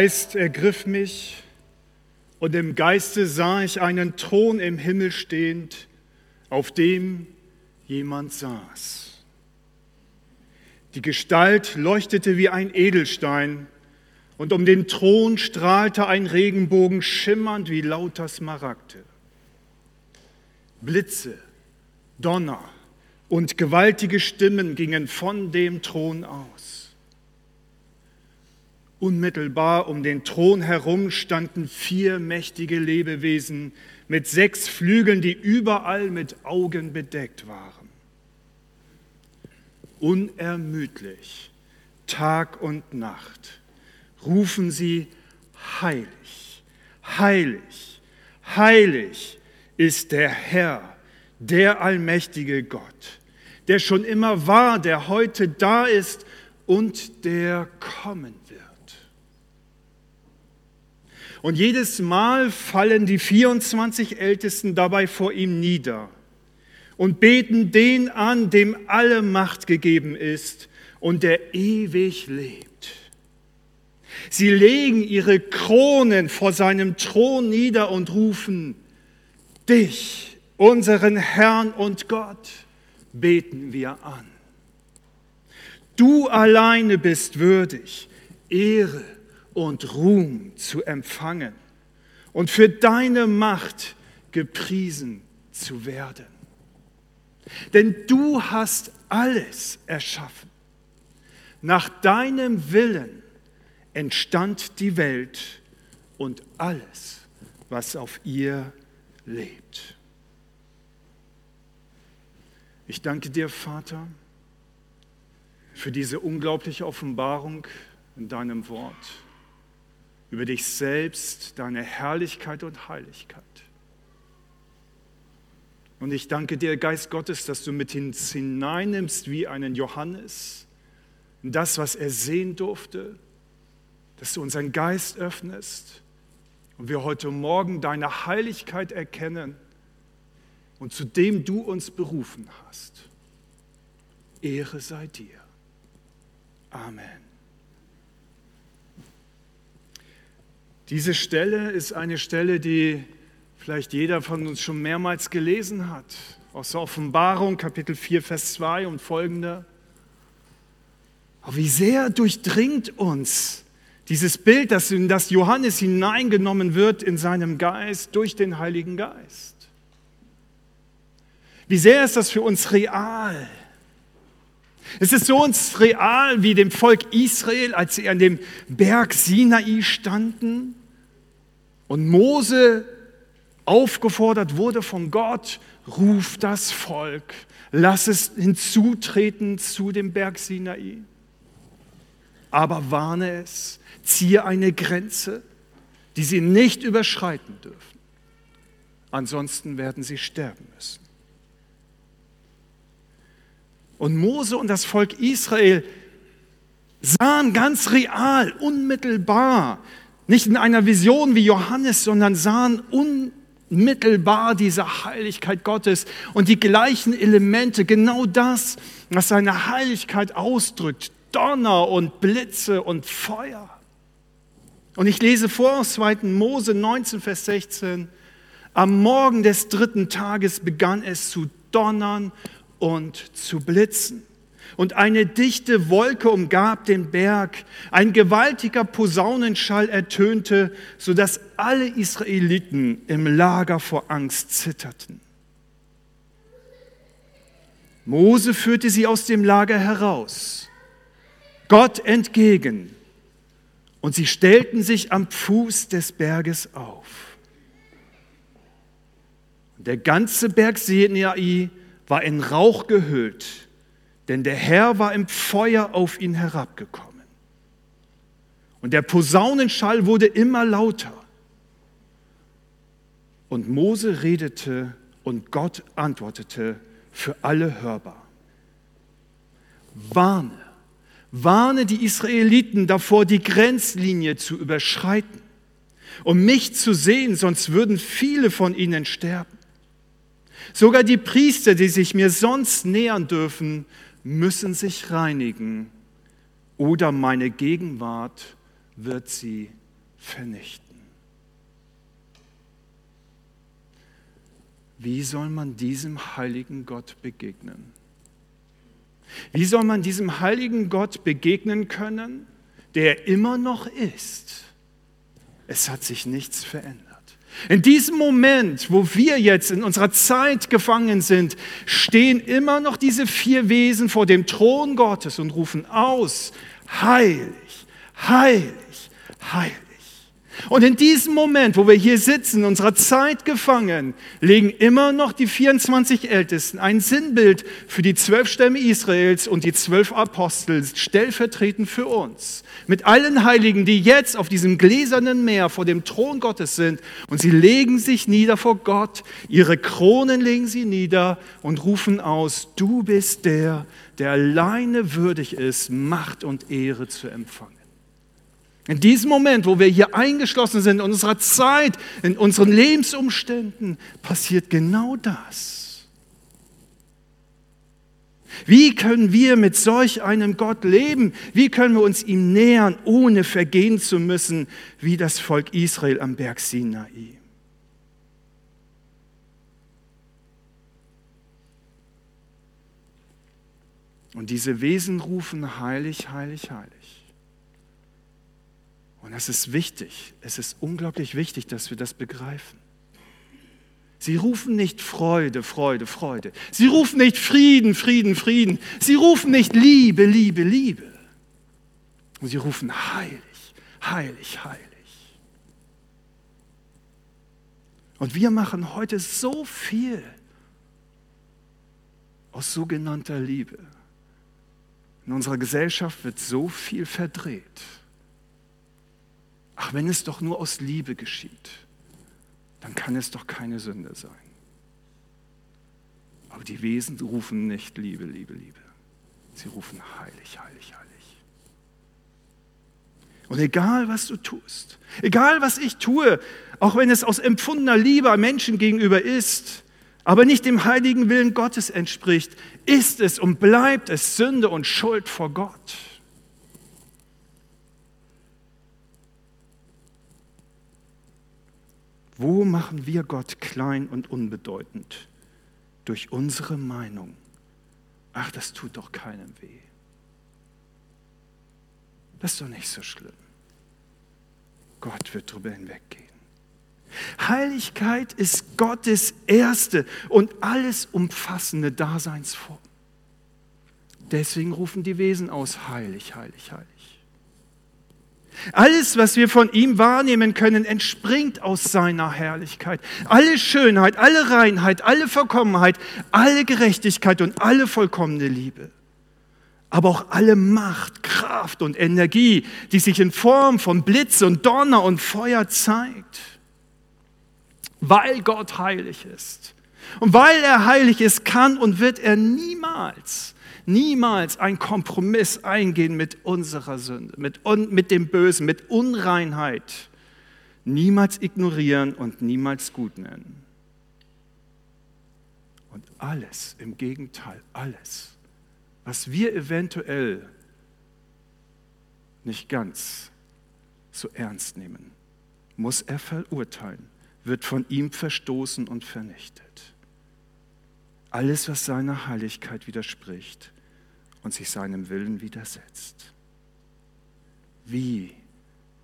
Geist ergriff mich und im Geiste sah ich einen Thron im Himmel stehend, auf dem jemand saß. Die Gestalt leuchtete wie ein Edelstein und um den Thron strahlte ein Regenbogen schimmernd wie lauter Smaragde. Blitze, Donner und gewaltige Stimmen gingen von dem Thron aus. Unmittelbar um den Thron herum standen vier mächtige Lebewesen mit sechs Flügeln, die überall mit Augen bedeckt waren. Unermüdlich, Tag und Nacht, rufen sie, heilig, heilig, heilig ist der Herr, der allmächtige Gott, der schon immer war, der heute da ist und der kommen wird. Und jedes Mal fallen die 24 Ältesten dabei vor ihm nieder und beten den an, dem alle Macht gegeben ist und der ewig lebt. Sie legen ihre Kronen vor seinem Thron nieder und rufen, dich, unseren Herrn und Gott, beten wir an. Du alleine bist würdig, Ehre und Ruhm zu empfangen und für deine Macht gepriesen zu werden. Denn du hast alles erschaffen. Nach deinem Willen entstand die Welt und alles, was auf ihr lebt. Ich danke dir, Vater, für diese unglaubliche Offenbarung in deinem Wort über dich selbst, deine Herrlichkeit und Heiligkeit. Und ich danke dir, Geist Gottes, dass du mit uns hineinnimmst wie einen Johannes das, was er sehen durfte, dass du unseren Geist öffnest und wir heute Morgen deine Heiligkeit erkennen und zu dem du uns berufen hast. Ehre sei dir. Amen. Diese Stelle ist eine Stelle, die vielleicht jeder von uns schon mehrmals gelesen hat. Aus der Offenbarung, Kapitel 4, Vers 2 und folgende. Aber wie sehr durchdringt uns dieses Bild, dass in das Johannes hineingenommen wird in seinem Geist durch den Heiligen Geist. Wie sehr ist das für uns real? Es ist so uns real wie dem Volk Israel, als sie an dem Berg Sinai standen und Mose aufgefordert wurde von Gott, ruf das Volk, lass es hinzutreten zu dem Berg Sinai. Aber warne es, ziehe eine Grenze, die sie nicht überschreiten dürfen. Ansonsten werden sie sterben müssen. Und Mose und das Volk Israel sahen ganz real, unmittelbar, nicht in einer Vision wie Johannes, sondern sahen unmittelbar diese Heiligkeit Gottes und die gleichen Elemente, genau das, was seine Heiligkeit ausdrückt, Donner und Blitze und Feuer. Und ich lese vor aus 2. Mose 19, Vers 16. Am Morgen des dritten Tages begann es zu donnern und zu blitzen und eine dichte Wolke umgab den Berg. Ein gewaltiger Posaunenschall ertönte, sodass alle Israeliten im Lager vor Angst zitterten. Mose führte sie aus dem Lager heraus, Gott entgegen, und sie stellten sich am Fuß des Berges auf. Der ganze Berg Sinai war in Rauch gehüllt denn der Herr war im Feuer auf ihn herabgekommen. Und der Posaunenschall wurde immer lauter. Und Mose redete und Gott antwortete für alle hörbar. Warne, warne die Israeliten davor, die Grenzlinie zu überschreiten, um mich zu sehen, sonst würden viele von ihnen sterben. Sogar die Priester, die sich mir sonst nähern dürfen, müssen sich reinigen oder meine Gegenwart wird sie vernichten. Wie soll man diesem heiligen Gott begegnen? Wie soll man diesem heiligen Gott begegnen können, der immer noch ist? Es hat sich nichts verändert. In diesem Moment, wo wir jetzt in unserer Zeit gefangen sind, stehen immer noch diese vier Wesen vor dem Thron Gottes und rufen aus, heilig, heilig, heilig. Und in diesem Moment, wo wir hier sitzen, unserer Zeit gefangen, legen immer noch die 24 Ältesten ein Sinnbild für die zwölf Stämme Israels und die zwölf Apostel, stellvertretend für uns. Mit allen Heiligen, die jetzt auf diesem gläsernen Meer vor dem Thron Gottes sind. Und sie legen sich nieder vor Gott, ihre Kronen legen sie nieder und rufen aus, du bist der, der alleine würdig ist, Macht und Ehre zu empfangen. In diesem Moment, wo wir hier eingeschlossen sind, in unserer Zeit, in unseren Lebensumständen, passiert genau das. Wie können wir mit solch einem Gott leben? Wie können wir uns ihm nähern, ohne vergehen zu müssen, wie das Volk Israel am Berg Sinai? Und diese Wesen rufen heilig, heilig, heilig. Und das ist wichtig, es ist unglaublich wichtig, dass wir das begreifen. Sie rufen nicht Freude, Freude, Freude. Sie rufen nicht Frieden, Frieden, Frieden. Sie rufen nicht Liebe, Liebe, Liebe. Und sie rufen heilig, heilig, heilig. Und wir machen heute so viel aus sogenannter Liebe. In unserer Gesellschaft wird so viel verdreht. Ach, wenn es doch nur aus Liebe geschieht, dann kann es doch keine Sünde sein. Aber die Wesen rufen nicht Liebe, Liebe, Liebe. Sie rufen heilig, heilig, heilig. Und egal, was du tust, egal, was ich tue, auch wenn es aus empfundener Liebe Menschen gegenüber ist, aber nicht dem heiligen Willen Gottes entspricht, ist es und bleibt es Sünde und Schuld vor Gott. Wo machen wir Gott klein und unbedeutend? Durch unsere Meinung. Ach, das tut doch keinem weh. Das ist doch nicht so schlimm. Gott wird darüber hinweggehen. Heiligkeit ist Gottes erste und alles umfassende Daseinsform. Deswegen rufen die Wesen aus, heilig, heilig, heilig. Alles, was wir von ihm wahrnehmen können, entspringt aus seiner Herrlichkeit. Alle Schönheit, alle Reinheit, alle Vollkommenheit, alle Gerechtigkeit und alle vollkommene Liebe. Aber auch alle Macht, Kraft und Energie, die sich in Form von Blitz und Donner und Feuer zeigt. Weil Gott heilig ist. Und weil er heilig ist, kann und wird er niemals niemals einen Kompromiss eingehen mit unserer Sünde, mit, mit dem Bösen, mit Unreinheit. Niemals ignorieren und niemals gut nennen. Und alles, im Gegenteil, alles, was wir eventuell nicht ganz so ernst nehmen, muss er verurteilen, wird von ihm verstoßen und vernichtet. Alles, was seiner Heiligkeit widerspricht, und sich seinem Willen widersetzt. Wie,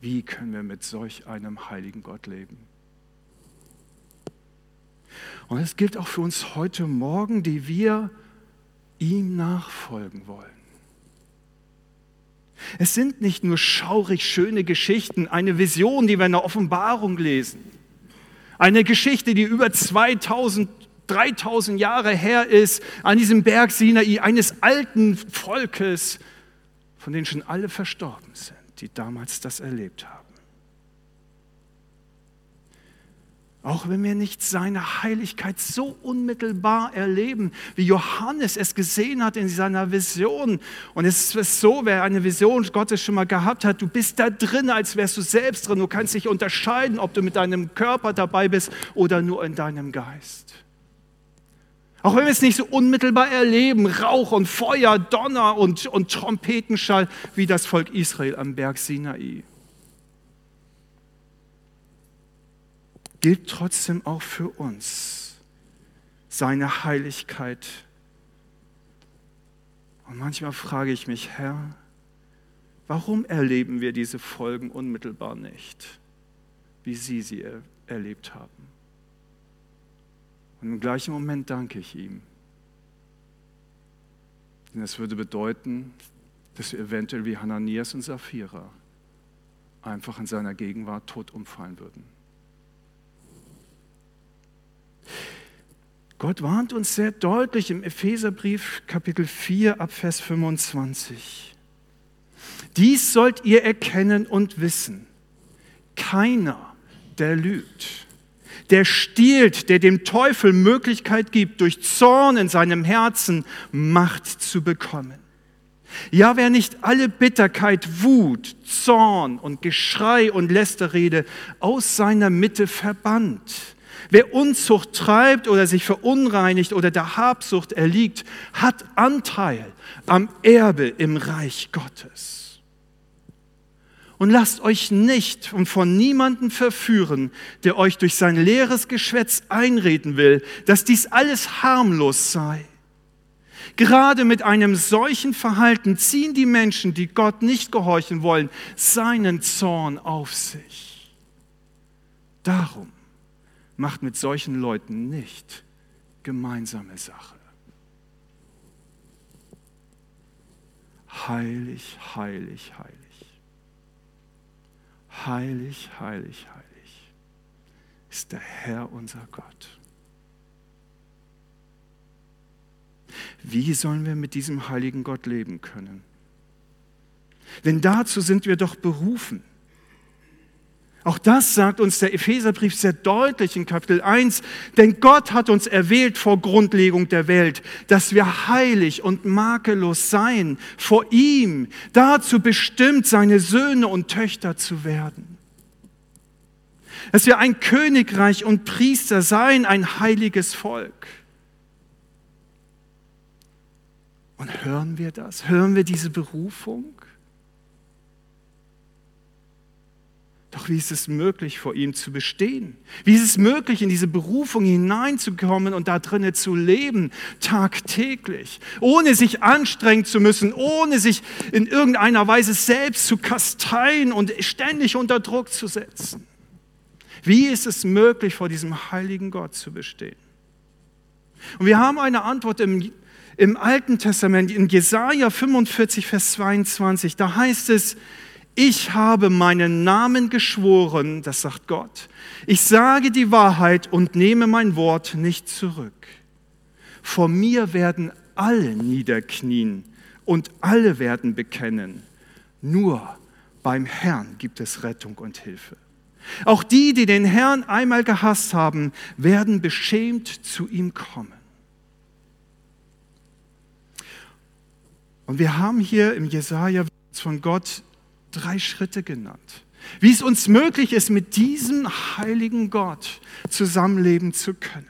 wie können wir mit solch einem heiligen Gott leben? Und es gilt auch für uns heute Morgen, die wir ihm nachfolgen wollen. Es sind nicht nur schaurig schöne Geschichten, eine Vision, die wir in der Offenbarung lesen. Eine Geschichte, die über 2000 3000 Jahre her ist, an diesem Berg Sinai, eines alten Volkes, von denen schon alle verstorben sind, die damals das erlebt haben. Auch wenn wir nicht seine Heiligkeit so unmittelbar erleben, wie Johannes es gesehen hat in seiner Vision. Und es ist so, wer eine Vision Gottes schon mal gehabt hat, du bist da drin, als wärst du selbst drin. Du kannst dich unterscheiden, ob du mit deinem Körper dabei bist oder nur in deinem Geist. Auch wenn wir es nicht so unmittelbar erleben, Rauch und Feuer, Donner und, und Trompetenschall, wie das Volk Israel am Berg Sinai. gilt trotzdem auch für uns. Seine Heiligkeit. Und manchmal frage ich mich, Herr, warum erleben wir diese Folgen unmittelbar nicht, wie Sie sie er erlebt haben? Und im gleichen Moment danke ich ihm. Denn das würde bedeuten, dass wir eventuell wie Hananias und Sapphira einfach in seiner Gegenwart tot umfallen würden. Gott warnt uns sehr deutlich im Epheserbrief Kapitel 4 ab Vers 25. Dies sollt ihr erkennen und wissen. Keiner, der lügt, der stiehlt, der dem Teufel Möglichkeit gibt, durch Zorn in seinem Herzen Macht zu bekommen. Ja, wer nicht alle Bitterkeit, Wut, Zorn und Geschrei und Lästerrede aus seiner Mitte verbannt, wer Unzucht treibt oder sich verunreinigt oder der Habsucht erliegt, hat Anteil am Erbe im Reich Gottes. Und lasst euch nicht und von niemandem verführen, der euch durch sein leeres Geschwätz einreden will, dass dies alles harmlos sei. Gerade mit einem solchen Verhalten ziehen die Menschen, die Gott nicht gehorchen wollen, seinen Zorn auf sich. Darum macht mit solchen Leuten nicht gemeinsame Sache. Heilig, heilig, heilig. Heilig, heilig, heilig ist der Herr unser Gott. Wie sollen wir mit diesem heiligen Gott leben können? Denn dazu sind wir doch berufen. Auch das sagt uns der Epheserbrief sehr deutlich in Kapitel 1. Denn Gott hat uns erwählt vor Grundlegung der Welt, dass wir heilig und makellos seien vor ihm, dazu bestimmt, seine Söhne und Töchter zu werden. Dass wir ein Königreich und Priester seien, ein heiliges Volk. Und hören wir das? Hören wir diese Berufung? Doch wie ist es möglich, vor ihm zu bestehen? Wie ist es möglich, in diese Berufung hineinzukommen und da drinnen zu leben, tagtäglich, ohne sich anstrengen zu müssen, ohne sich in irgendeiner Weise selbst zu kasteien und ständig unter Druck zu setzen? Wie ist es möglich, vor diesem heiligen Gott zu bestehen? Und wir haben eine Antwort im, im Alten Testament, in Jesaja 45, Vers 22. Da heißt es, ich habe meinen Namen geschworen, das sagt Gott. Ich sage die Wahrheit und nehme mein Wort nicht zurück. Vor mir werden alle niederknien und alle werden bekennen. Nur beim Herrn gibt es Rettung und Hilfe. Auch die, die den Herrn einmal gehasst haben, werden beschämt zu ihm kommen. Und wir haben hier im Jesaja von Gott drei Schritte genannt. Wie es uns möglich ist, mit diesem heiligen Gott zusammenleben zu können.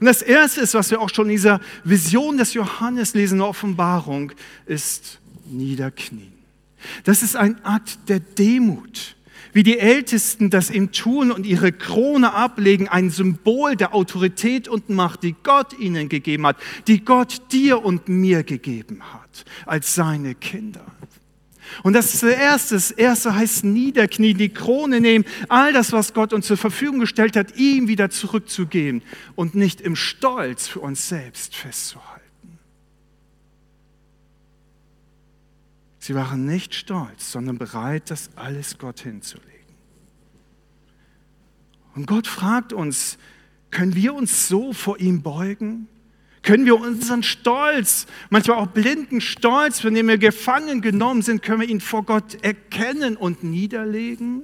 Und das erste ist, was wir auch schon in dieser Vision des Johannes lesen, in der Offenbarung, ist Niederknien. Das ist ein Akt der Demut. Wie die Ältesten das ihm tun und ihre Krone ablegen, ein Symbol der Autorität und Macht, die Gott ihnen gegeben hat, die Gott dir und mir gegeben hat, als seine Kinder. Und das ist das Erste. Das Erste heißt niederknien, die Krone nehmen, all das, was Gott uns zur Verfügung gestellt hat, ihm wieder zurückzugeben und nicht im Stolz für uns selbst festzuhalten. Sie waren nicht stolz, sondern bereit, das alles Gott hinzulegen. Und Gott fragt uns, können wir uns so vor ihm beugen? Können wir unseren Stolz, manchmal auch blinden Stolz, von dem wir gefangen genommen sind, können wir ihn vor Gott erkennen und niederlegen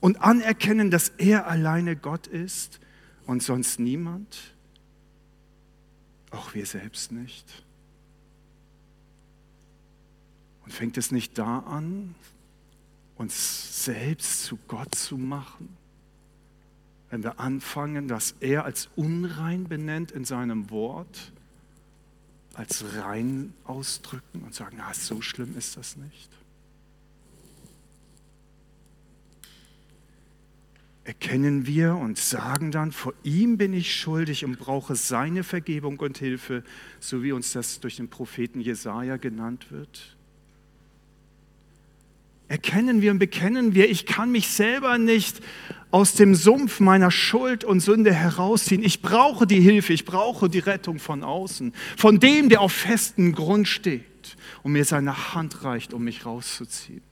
und anerkennen, dass er alleine Gott ist und sonst niemand? Auch wir selbst nicht. Und fängt es nicht da an, uns selbst zu Gott zu machen? Wenn wir anfangen, dass er als unrein benennt in seinem Wort, als rein ausdrücken und sagen, na, so schlimm ist das nicht. bekennen wir und sagen dann, vor ihm bin ich schuldig und brauche seine Vergebung und Hilfe, so wie uns das durch den Propheten Jesaja genannt wird? Erkennen wir und bekennen wir, ich kann mich selber nicht aus dem Sumpf meiner Schuld und Sünde herausziehen. Ich brauche die Hilfe, ich brauche die Rettung von außen, von dem, der auf festem Grund steht und mir seine Hand reicht, um mich rauszuziehen.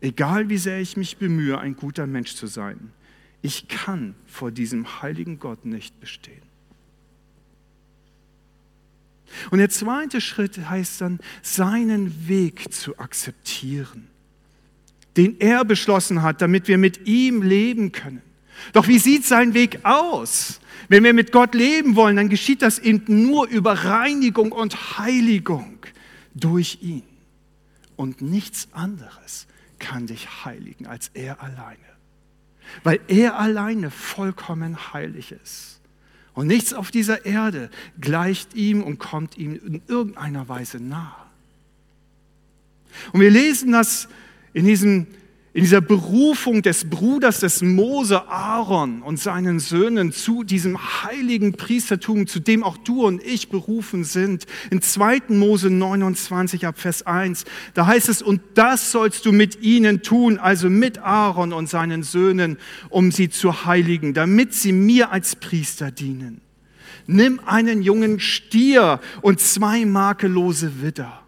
Egal wie sehr ich mich bemühe, ein guter Mensch zu sein, ich kann vor diesem heiligen Gott nicht bestehen. Und der zweite Schritt heißt dann, seinen Weg zu akzeptieren, den er beschlossen hat, damit wir mit ihm leben können. Doch wie sieht sein Weg aus? Wenn wir mit Gott leben wollen, dann geschieht das eben nur über Reinigung und Heiligung durch ihn und nichts anderes kann dich heiligen als er alleine. Weil er alleine vollkommen heilig ist. Und nichts auf dieser Erde gleicht ihm und kommt ihm in irgendeiner Weise nahe. Und wir lesen das in diesem in dieser Berufung des Bruders des Mose Aaron und seinen Söhnen zu diesem heiligen Priestertum, zu dem auch du und ich berufen sind. In 2. Mose 29 ab Vers 1, da heißt es, und das sollst du mit ihnen tun, also mit Aaron und seinen Söhnen, um sie zu heiligen, damit sie mir als Priester dienen. Nimm einen jungen Stier und zwei makellose Widder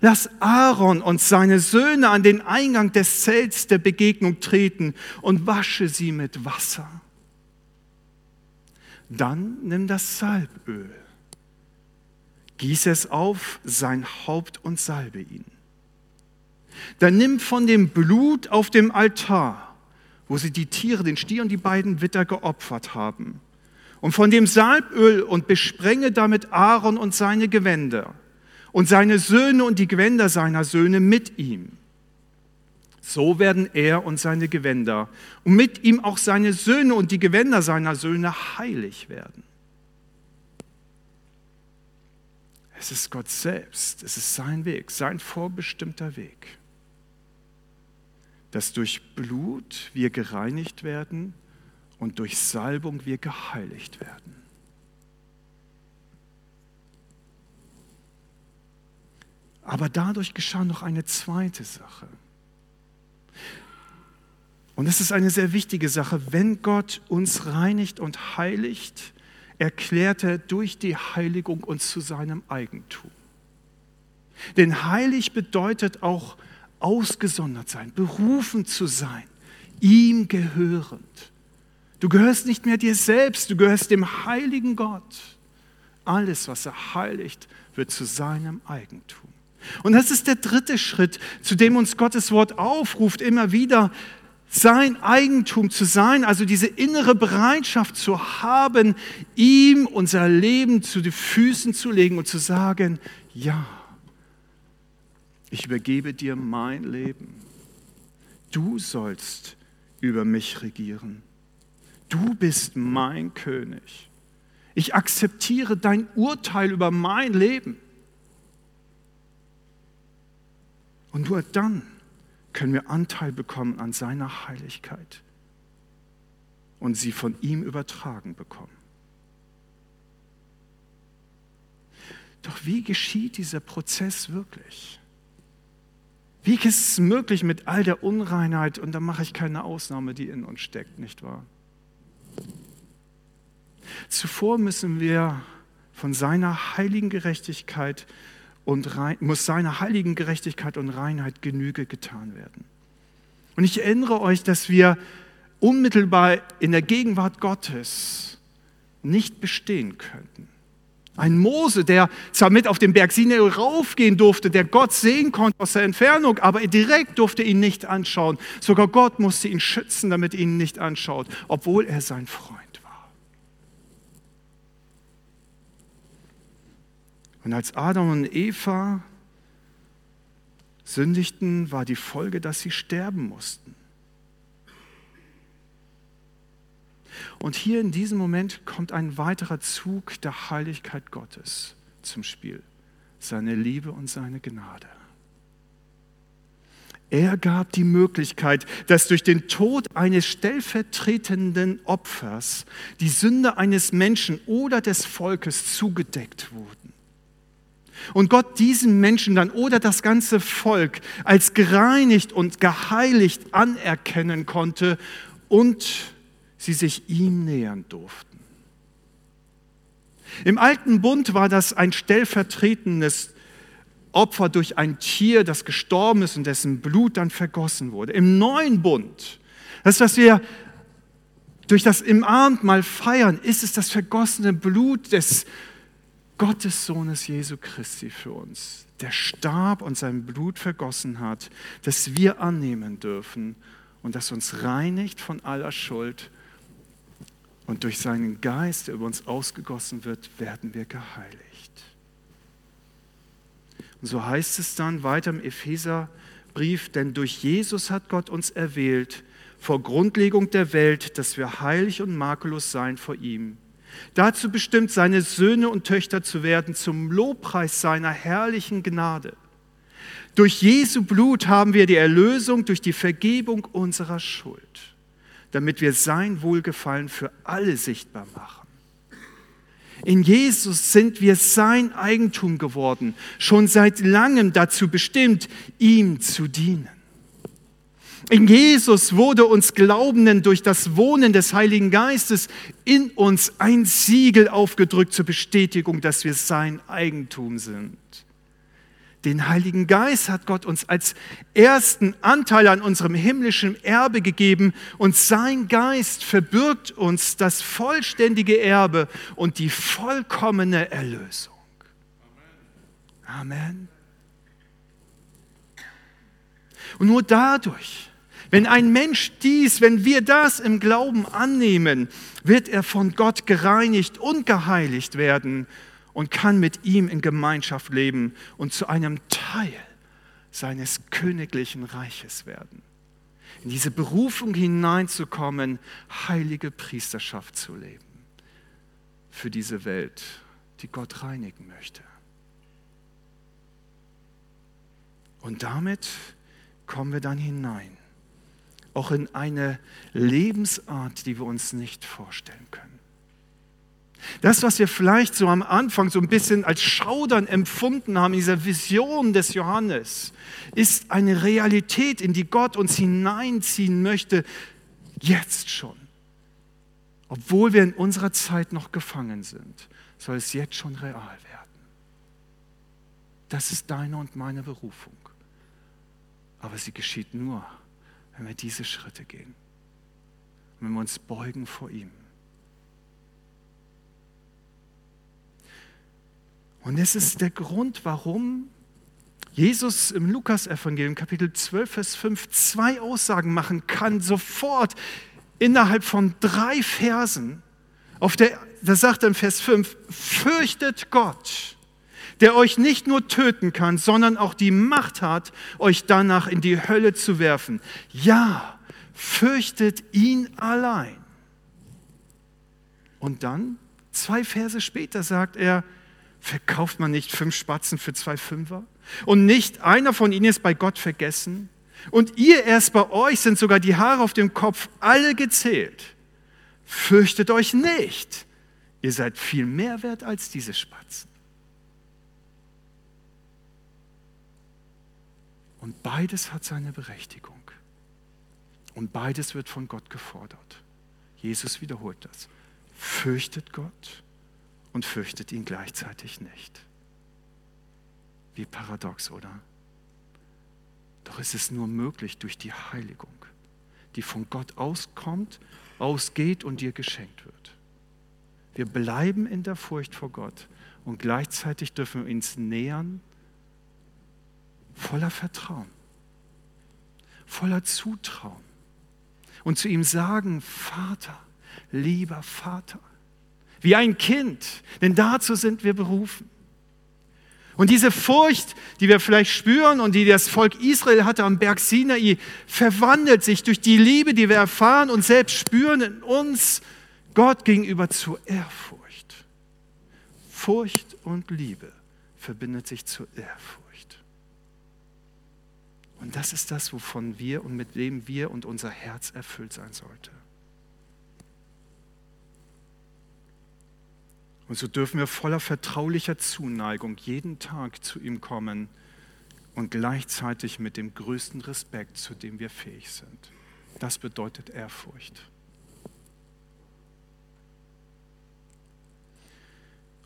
Lass Aaron und seine Söhne an den Eingang des Zelts der Begegnung treten und wasche sie mit Wasser. Dann nimm das Salböl, gieß es auf sein Haupt und salbe ihn. Dann nimm von dem Blut auf dem Altar, wo sie die Tiere, den Stier und die beiden Witter geopfert haben, und von dem Salböl und besprenge damit Aaron und seine Gewänder und seine Söhne und die Gewänder seiner Söhne mit ihm. So werden er und seine Gewänder und mit ihm auch seine Söhne und die Gewänder seiner Söhne heilig werden. Es ist Gott selbst, es ist sein Weg, sein vorbestimmter Weg, dass durch Blut wir gereinigt werden und durch Salbung wir geheiligt werden. Aber dadurch geschah noch eine zweite Sache. Und es ist eine sehr wichtige Sache. Wenn Gott uns reinigt und heiligt, erklärt er durch die Heiligung uns zu seinem Eigentum. Denn heilig bedeutet auch ausgesondert sein, berufen zu sein, ihm gehörend. Du gehörst nicht mehr dir selbst, du gehörst dem heiligen Gott. Alles, was er heiligt, wird zu seinem Eigentum. Und das ist der dritte Schritt, zu dem uns Gottes Wort aufruft, immer wieder sein Eigentum zu sein, also diese innere Bereitschaft zu haben, ihm unser Leben zu den Füßen zu legen und zu sagen, ja, ich übergebe dir mein Leben. Du sollst über mich regieren. Du bist mein König. Ich akzeptiere dein Urteil über mein Leben. Und nur dann können wir Anteil bekommen an seiner Heiligkeit und sie von ihm übertragen bekommen. Doch wie geschieht dieser Prozess wirklich? Wie ist es möglich mit all der Unreinheit, und da mache ich keine Ausnahme, die in uns steckt, nicht wahr? Zuvor müssen wir von seiner heiligen Gerechtigkeit und rein, muss seiner heiligen Gerechtigkeit und Reinheit Genüge getan werden. Und ich erinnere euch, dass wir unmittelbar in der Gegenwart Gottes nicht bestehen könnten. Ein Mose, der zwar mit auf den Berg Sinai raufgehen durfte, der Gott sehen konnte aus der Entfernung, aber direkt durfte ihn nicht anschauen. Sogar Gott musste ihn schützen, damit er ihn nicht anschaut, obwohl er sein Freund Und als Adam und Eva sündigten, war die Folge, dass sie sterben mussten. Und hier in diesem Moment kommt ein weiterer Zug der Heiligkeit Gottes zum Spiel. Seine Liebe und seine Gnade. Er gab die Möglichkeit, dass durch den Tod eines stellvertretenden Opfers die Sünde eines Menschen oder des Volkes zugedeckt wurden. Und Gott diesen Menschen dann oder das ganze Volk als gereinigt und geheiligt anerkennen konnte und sie sich ihm nähern durften. Im alten Bund war das ein stellvertretendes Opfer durch ein Tier, das gestorben ist und dessen Blut dann vergossen wurde. Im neuen Bund, das, was wir durch das im Abendmahl feiern, ist es das vergossene Blut des Gottessohnes Jesu Christi für uns, der starb und sein Blut vergossen hat, das wir annehmen dürfen und das uns reinigt von aller Schuld. Und durch seinen Geist, der über uns ausgegossen wird, werden wir geheiligt. Und so heißt es dann weiter im Epheserbrief, denn durch Jesus hat Gott uns erwählt, vor Grundlegung der Welt, dass wir heilig und makellos sein vor ihm. Dazu bestimmt, seine Söhne und Töchter zu werden, zum Lobpreis seiner herrlichen Gnade. Durch Jesu Blut haben wir die Erlösung durch die Vergebung unserer Schuld, damit wir sein Wohlgefallen für alle sichtbar machen. In Jesus sind wir sein Eigentum geworden, schon seit langem dazu bestimmt, ihm zu dienen. In Jesus wurde uns Glaubenden durch das Wohnen des Heiligen Geistes in uns ein Siegel aufgedrückt zur Bestätigung, dass wir sein Eigentum sind. Den Heiligen Geist hat Gott uns als ersten Anteil an unserem himmlischen Erbe gegeben und sein Geist verbirgt uns das vollständige Erbe und die vollkommene Erlösung. Amen. Und nur dadurch, wenn ein Mensch dies, wenn wir das im Glauben annehmen, wird er von Gott gereinigt und geheiligt werden und kann mit ihm in Gemeinschaft leben und zu einem Teil seines königlichen Reiches werden. In diese Berufung hineinzukommen, heilige Priesterschaft zu leben für diese Welt, die Gott reinigen möchte. Und damit kommen wir dann hinein, auch in eine Lebensart, die wir uns nicht vorstellen können. Das, was wir vielleicht so am Anfang so ein bisschen als Schaudern empfunden haben, diese Vision des Johannes, ist eine Realität, in die Gott uns hineinziehen möchte, jetzt schon. Obwohl wir in unserer Zeit noch gefangen sind, soll es jetzt schon real werden. Das ist deine und meine Berufung. Aber sie geschieht nur, wenn wir diese Schritte gehen, wenn wir uns beugen vor ihm. Und es ist der Grund, warum Jesus im Lukas-Evangelium, Kapitel 12, Vers 5, zwei Aussagen machen kann, sofort innerhalb von drei Versen. Auf der, da sagt er im Vers 5, fürchtet Gott, der euch nicht nur töten kann, sondern auch die Macht hat, euch danach in die Hölle zu werfen. Ja, fürchtet ihn allein. Und dann, zwei Verse später, sagt er, Verkauft man nicht fünf Spatzen für zwei Fünfer? Und nicht einer von ihnen ist bei Gott vergessen? Und ihr erst bei euch sind sogar die Haare auf dem Kopf alle gezählt. Fürchtet euch nicht. Ihr seid viel mehr wert als diese Spatzen. Und beides hat seine Berechtigung. Und beides wird von Gott gefordert. Jesus wiederholt das. Fürchtet Gott und fürchtet ihn gleichzeitig nicht. Wie paradox, oder? Doch es ist nur möglich durch die Heiligung, die von Gott auskommt, ausgeht und dir geschenkt wird. Wir bleiben in der Furcht vor Gott und gleichzeitig dürfen wir uns nähern voller Vertrauen, voller Zutrauen und zu ihm sagen, Vater, lieber Vater, wie ein Kind, denn dazu sind wir berufen. Und diese Furcht, die wir vielleicht spüren und die das Volk Israel hatte am Berg Sinai, verwandelt sich durch die Liebe, die wir erfahren und selbst spüren in uns Gott gegenüber zur Ehrfurcht. Furcht und Liebe verbindet sich zur Ehrfurcht. Und das ist das, wovon wir und mit dem wir und unser Herz erfüllt sein sollte. Und so dürfen wir voller vertraulicher Zuneigung jeden Tag zu ihm kommen und gleichzeitig mit dem größten Respekt, zu dem wir fähig sind. Das bedeutet Ehrfurcht.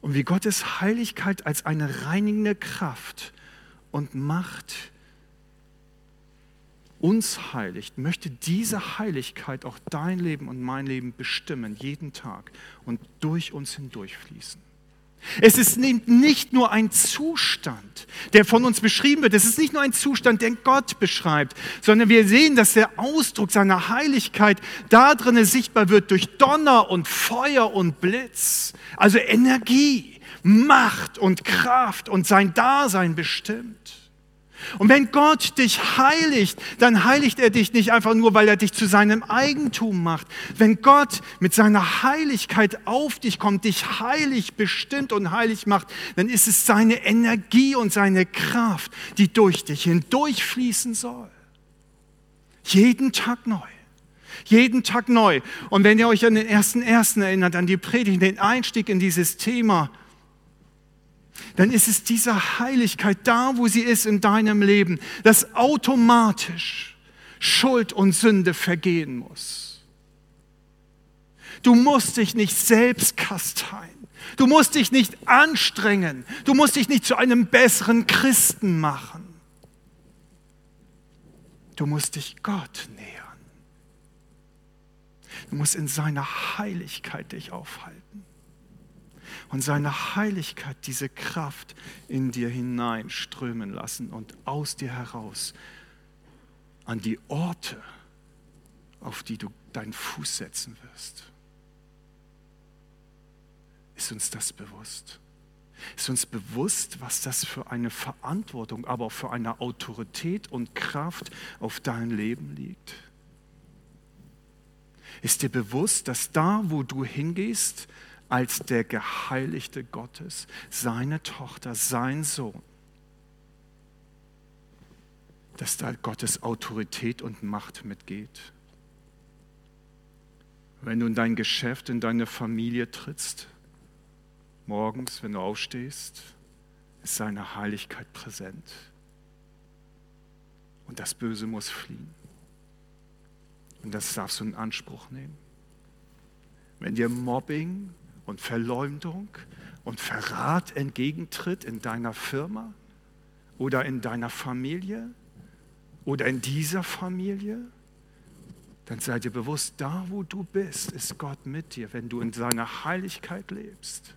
Und wie Gottes Heiligkeit als eine reinigende Kraft und Macht uns heiligt, möchte diese Heiligkeit auch dein Leben und mein Leben bestimmen, jeden Tag und durch uns hindurchfließen. Es ist nicht nur ein Zustand, der von uns beschrieben wird. Es ist nicht nur ein Zustand, den Gott beschreibt, sondern wir sehen, dass der Ausdruck seiner Heiligkeit da drin sichtbar wird durch Donner und Feuer und Blitz. Also Energie, Macht und Kraft und sein Dasein bestimmt. Und wenn Gott dich heiligt, dann heiligt er dich nicht einfach nur, weil er dich zu seinem Eigentum macht. Wenn Gott mit seiner Heiligkeit auf dich kommt, dich heilig bestimmt und heilig macht, dann ist es seine Energie und seine Kraft, die durch dich hindurchfließen soll. Jeden Tag neu. Jeden Tag neu. Und wenn ihr euch an den ersten ersten erinnert, an die Predigt, den Einstieg in dieses Thema, dann ist es diese Heiligkeit da, wo sie ist in deinem Leben, dass automatisch Schuld und Sünde vergehen muss. Du musst dich nicht selbst kasteien. Du musst dich nicht anstrengen. Du musst dich nicht zu einem besseren Christen machen. Du musst dich Gott nähern. Du musst in seiner Heiligkeit dich aufhalten und seine Heiligkeit diese Kraft in dir hineinströmen lassen und aus dir heraus an die Orte, auf die du deinen Fuß setzen wirst. Ist uns das bewusst? Ist uns bewusst, was das für eine Verantwortung, aber auch für eine Autorität und Kraft auf dein Leben liegt? Ist dir bewusst, dass da, wo du hingehst, als der Geheiligte Gottes, seine Tochter, sein Sohn, dass da Gottes Autorität und Macht mitgeht. Wenn du in dein Geschäft, in deine Familie trittst, morgens, wenn du aufstehst, ist seine Heiligkeit präsent. Und das Böse muss fliehen. Und das darfst du in Anspruch nehmen. Wenn dir Mobbing und Verleumdung und Verrat entgegentritt in deiner Firma oder in deiner Familie oder in dieser Familie, dann sei dir bewusst, da wo du bist, ist Gott mit dir, wenn du in seiner Heiligkeit lebst.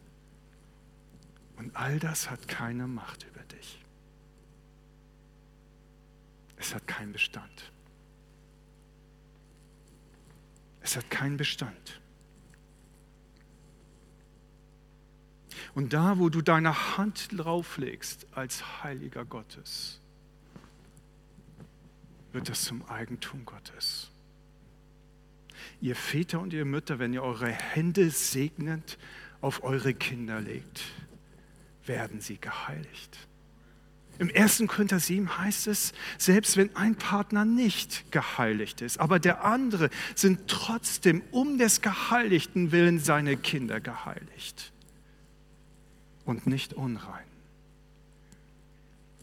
Und all das hat keine Macht über dich. Es hat keinen Bestand. Es hat keinen Bestand. Und da, wo du deine Hand drauflegst als Heiliger Gottes, wird das zum Eigentum Gottes. Ihr Väter und ihr Mütter, wenn ihr eure Hände segnend auf eure Kinder legt, werden sie geheiligt. Im 1. Korinther 7 heißt es, selbst wenn ein Partner nicht geheiligt ist, aber der andere sind trotzdem um des Geheiligten willen seine Kinder geheiligt und nicht unrein.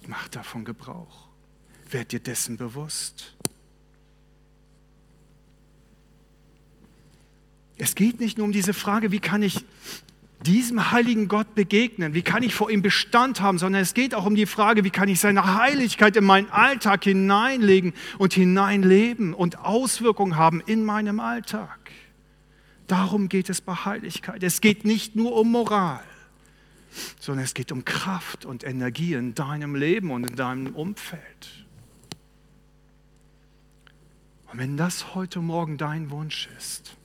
Mach davon Gebrauch. Werd dir dessen bewusst. Es geht nicht nur um diese Frage, wie kann ich diesem heiligen Gott begegnen, wie kann ich vor ihm Bestand haben, sondern es geht auch um die Frage, wie kann ich seine Heiligkeit in meinen Alltag hineinlegen und hineinleben und Auswirkungen haben in meinem Alltag. Darum geht es bei Heiligkeit. Es geht nicht nur um Moral sondern es geht um Kraft und Energie in deinem Leben und in deinem Umfeld. Und wenn das heute Morgen dein Wunsch ist,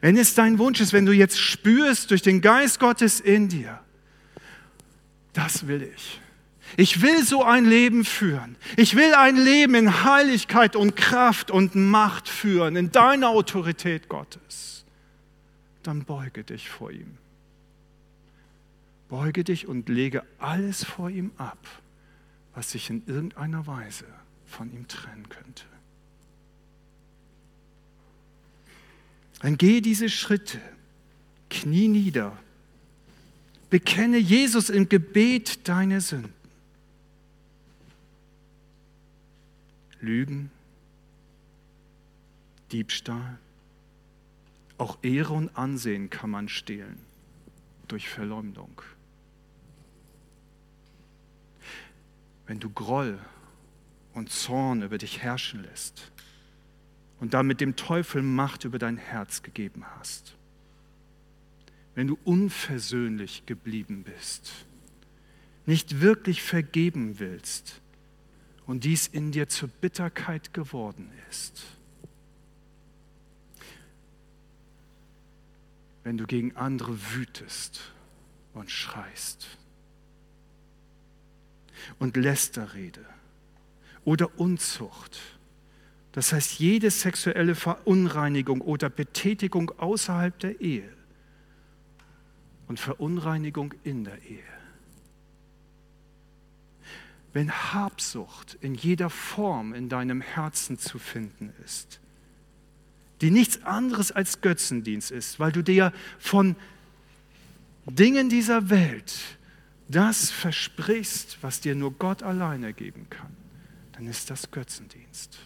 wenn es dein Wunsch ist, wenn du jetzt spürst durch den Geist Gottes in dir, das will ich. Ich will so ein Leben führen. Ich will ein Leben in Heiligkeit und Kraft und Macht führen, in deiner Autorität Gottes. Dann beuge dich vor ihm. Beuge dich und lege alles vor ihm ab, was sich in irgendeiner Weise von ihm trennen könnte. Dann gehe diese Schritte, knie nieder, bekenne Jesus im Gebet deine Sünden. Lügen, Diebstahl, auch Ehre und Ansehen kann man stehlen durch Verleumdung. Wenn du Groll und Zorn über dich herrschen lässt und damit dem Teufel Macht über dein Herz gegeben hast, wenn du unversöhnlich geblieben bist, nicht wirklich vergeben willst und dies in dir zur Bitterkeit geworden ist, wenn du gegen andere wütest und schreist und Lästerrede oder Unzucht, das heißt jede sexuelle Verunreinigung oder Betätigung außerhalb der Ehe und Verunreinigung in der Ehe. Wenn Habsucht in jeder Form in deinem Herzen zu finden ist, die nichts anderes als Götzendienst ist, weil du dir von Dingen dieser Welt das versprichst, was dir nur Gott alleine geben kann, dann ist das Götzendienst.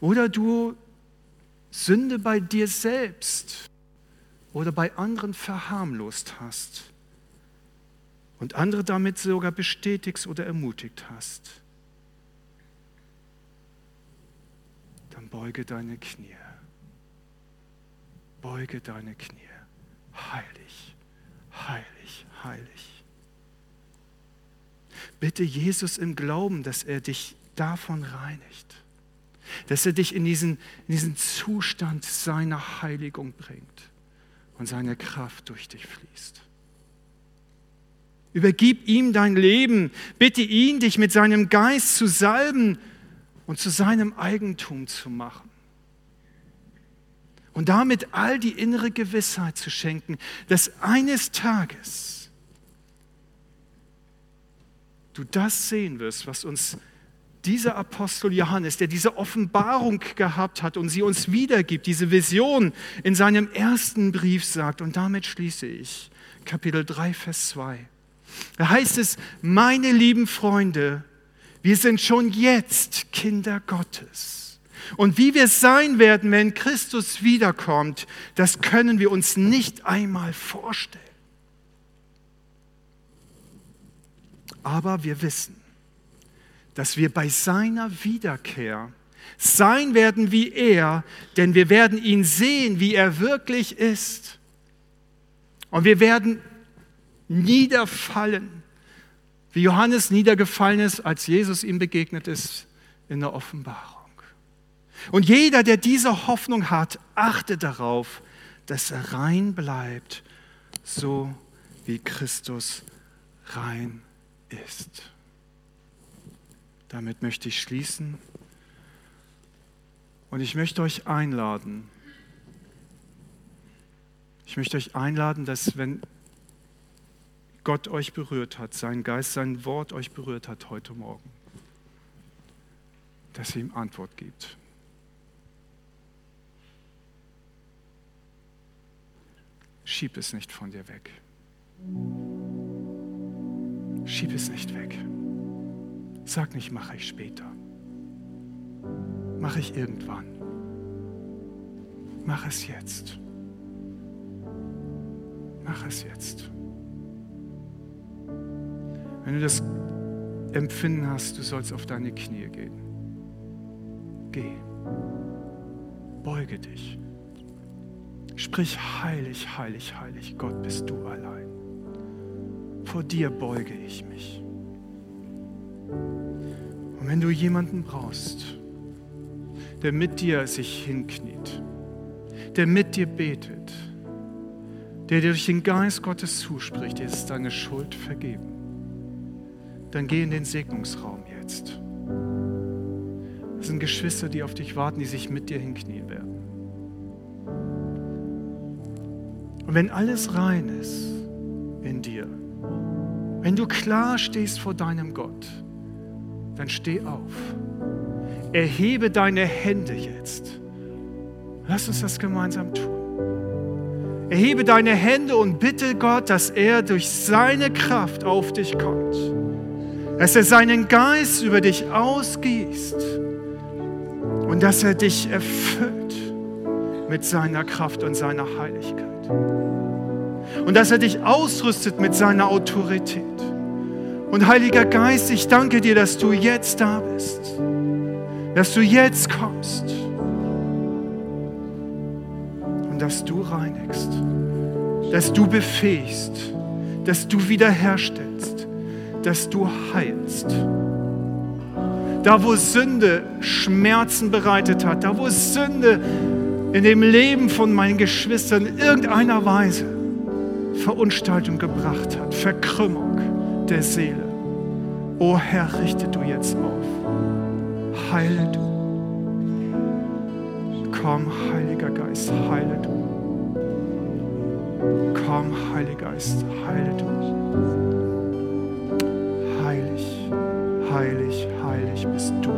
Oder du Sünde bei dir selbst oder bei anderen verharmlost hast und andere damit sogar bestätigst oder ermutigt hast dann beuge deine Knie. Beuge deine Knie. Heilig, heilig, heilig. Bitte Jesus im Glauben, dass er dich davon reinigt. Dass er dich in diesen, in diesen Zustand seiner Heiligung bringt und seine Kraft durch dich fließt. Übergib ihm dein Leben. Bitte ihn, dich mit seinem Geist zu salben und zu seinem Eigentum zu machen. Und damit all die innere Gewissheit zu schenken, dass eines Tages du das sehen wirst, was uns dieser Apostel Johannes, der diese Offenbarung gehabt hat und sie uns wiedergibt, diese Vision in seinem ersten Brief sagt. Und damit schließe ich Kapitel 3, Vers 2. Da heißt es, meine lieben Freunde, wir sind schon jetzt Kinder Gottes. Und wie wir sein werden, wenn Christus wiederkommt, das können wir uns nicht einmal vorstellen. Aber wir wissen, dass wir bei seiner Wiederkehr sein werden wie er, denn wir werden ihn sehen, wie er wirklich ist. Und wir werden niederfallen wie Johannes niedergefallen ist, als Jesus ihm begegnet ist in der Offenbarung. Und jeder, der diese Hoffnung hat, achte darauf, dass er rein bleibt, so wie Christus rein ist. Damit möchte ich schließen. Und ich möchte euch einladen, ich möchte euch einladen, dass wenn Gott euch berührt hat, sein Geist, sein Wort euch berührt hat heute Morgen, dass ihr ihm Antwort gibt. Schieb es nicht von dir weg. Schieb es nicht weg. Sag nicht, mache ich später. Mache ich irgendwann. Mach es jetzt. Mach es jetzt. Wenn du das Empfinden hast, du sollst auf deine Knie gehen. Geh. Beuge dich. Sprich heilig, heilig, heilig. Gott bist du allein. Vor dir beuge ich mich. Und wenn du jemanden brauchst, der mit dir sich hinkniet, der mit dir betet, der dir durch den Geist Gottes zuspricht, dir ist deine Schuld vergeben dann geh in den Segnungsraum jetzt. Es sind Geschwister, die auf dich warten, die sich mit dir hinknien werden. Und wenn alles rein ist in dir, Wenn du klar stehst vor deinem Gott, dann steh auf. Erhebe deine Hände jetzt. Lass uns das gemeinsam tun. Erhebe deine Hände und bitte Gott, dass er durch seine Kraft auf dich kommt. Dass er seinen Geist über dich ausgießt und dass er dich erfüllt mit seiner Kraft und seiner Heiligkeit. Und dass er dich ausrüstet mit seiner Autorität. Und Heiliger Geist, ich danke dir, dass du jetzt da bist, dass du jetzt kommst. Und dass du reinigst, dass du befähigst, dass du wiederherstellst, dass du heilst. Da, wo Sünde Schmerzen bereitet hat, da, wo Sünde in dem Leben von meinen Geschwistern in irgendeiner Weise Verunstaltung gebracht hat, Verkrümmung der Seele. O Herr, richte du jetzt auf. Heile du. Komm, Heiliger Geist, heile du. Komm, Heiliger Geist, heile du. Heilig, heilig, heilig bist du,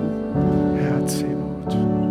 Herr Zebot.